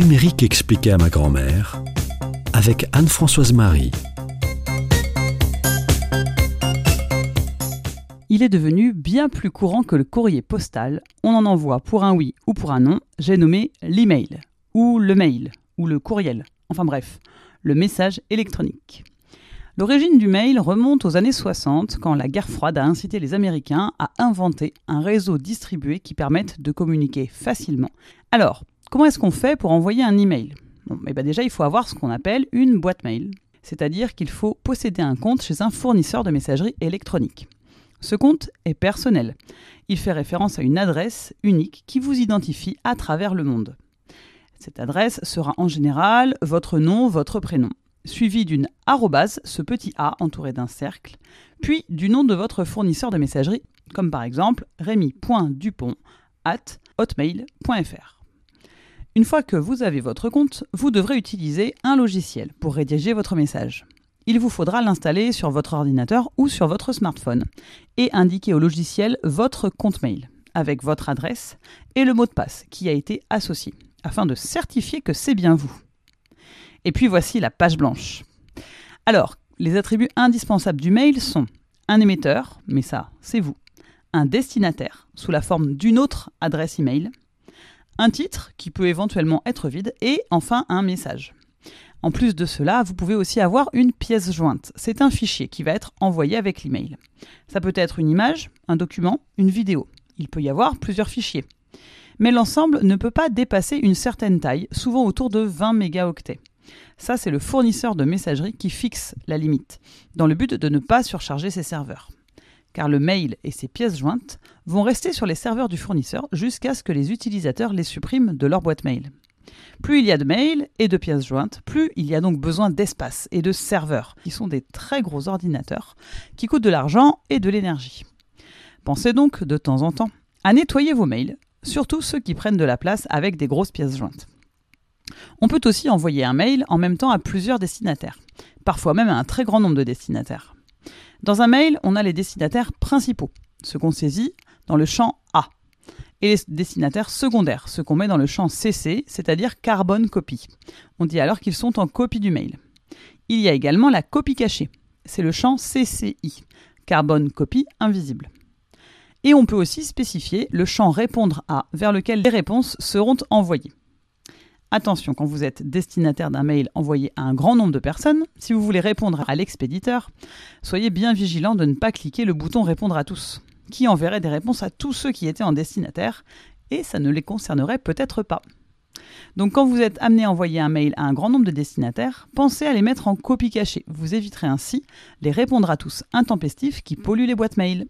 numérique expliqué à ma grand-mère avec Anne-Françoise Marie. Il est devenu bien plus courant que le courrier postal. On en envoie pour un oui ou pour un non. J'ai nommé l'email, ou le mail, ou le courriel. Enfin bref, le message électronique. L'origine du mail remonte aux années 60 quand la guerre froide a incité les Américains à inventer un réseau distribué qui permette de communiquer facilement. Alors, comment est-ce qu'on fait pour envoyer un email? Bon, eh ben Déjà, il faut avoir ce qu'on appelle une boîte mail, c'est-à-dire qu'il faut posséder un compte chez un fournisseur de messagerie électronique. Ce compte est personnel. Il fait référence à une adresse unique qui vous identifie à travers le monde. Cette adresse sera en général votre nom, votre prénom suivi d'une arrobase, ce petit a entouré d'un cercle, puis du nom de votre fournisseur de messagerie, comme par exemple rémi.dupont at hotmail.fr. Une fois que vous avez votre compte, vous devrez utiliser un logiciel pour rédiger votre message. Il vous faudra l'installer sur votre ordinateur ou sur votre smartphone et indiquer au logiciel votre compte mail avec votre adresse et le mot de passe qui a été associé afin de certifier que c'est bien vous. Et puis voici la page blanche. Alors, les attributs indispensables du mail sont un émetteur, mais ça, c'est vous, un destinataire, sous la forme d'une autre adresse email, un titre, qui peut éventuellement être vide, et enfin un message. En plus de cela, vous pouvez aussi avoir une pièce jointe. C'est un fichier qui va être envoyé avec l'email. Ça peut être une image, un document, une vidéo. Il peut y avoir plusieurs fichiers. Mais l'ensemble ne peut pas dépasser une certaine taille, souvent autour de 20 mégaoctets. Ça, c'est le fournisseur de messagerie qui fixe la limite, dans le but de ne pas surcharger ses serveurs. Car le mail et ses pièces jointes vont rester sur les serveurs du fournisseur jusqu'à ce que les utilisateurs les suppriment de leur boîte mail. Plus il y a de mails et de pièces jointes, plus il y a donc besoin d'espace et de serveurs, qui sont des très gros ordinateurs, qui coûtent de l'argent et de l'énergie. Pensez donc de temps en temps à nettoyer vos mails, surtout ceux qui prennent de la place avec des grosses pièces jointes. On peut aussi envoyer un mail en même temps à plusieurs destinataires, parfois même à un très grand nombre de destinataires. Dans un mail, on a les destinataires principaux, ce qu'on saisit dans le champ A, et les destinataires secondaires, ce qu'on met dans le champ CC, c'est-à-dire carbone copie. On dit alors qu'ils sont en copie du mail. Il y a également la copie cachée, c'est le champ CCI, carbone copie invisible. Et on peut aussi spécifier le champ répondre à vers lequel les réponses seront envoyées. Attention, quand vous êtes destinataire d'un mail envoyé à un grand nombre de personnes, si vous voulez répondre à l'expéditeur, soyez bien vigilant de ne pas cliquer le bouton Répondre à tous, qui enverrait des réponses à tous ceux qui étaient en destinataire, et ça ne les concernerait peut-être pas. Donc quand vous êtes amené à envoyer un mail à un grand nombre de destinataires, pensez à les mettre en copie cachée. Vous éviterez ainsi les répondre à tous intempestifs qui polluent les boîtes mail.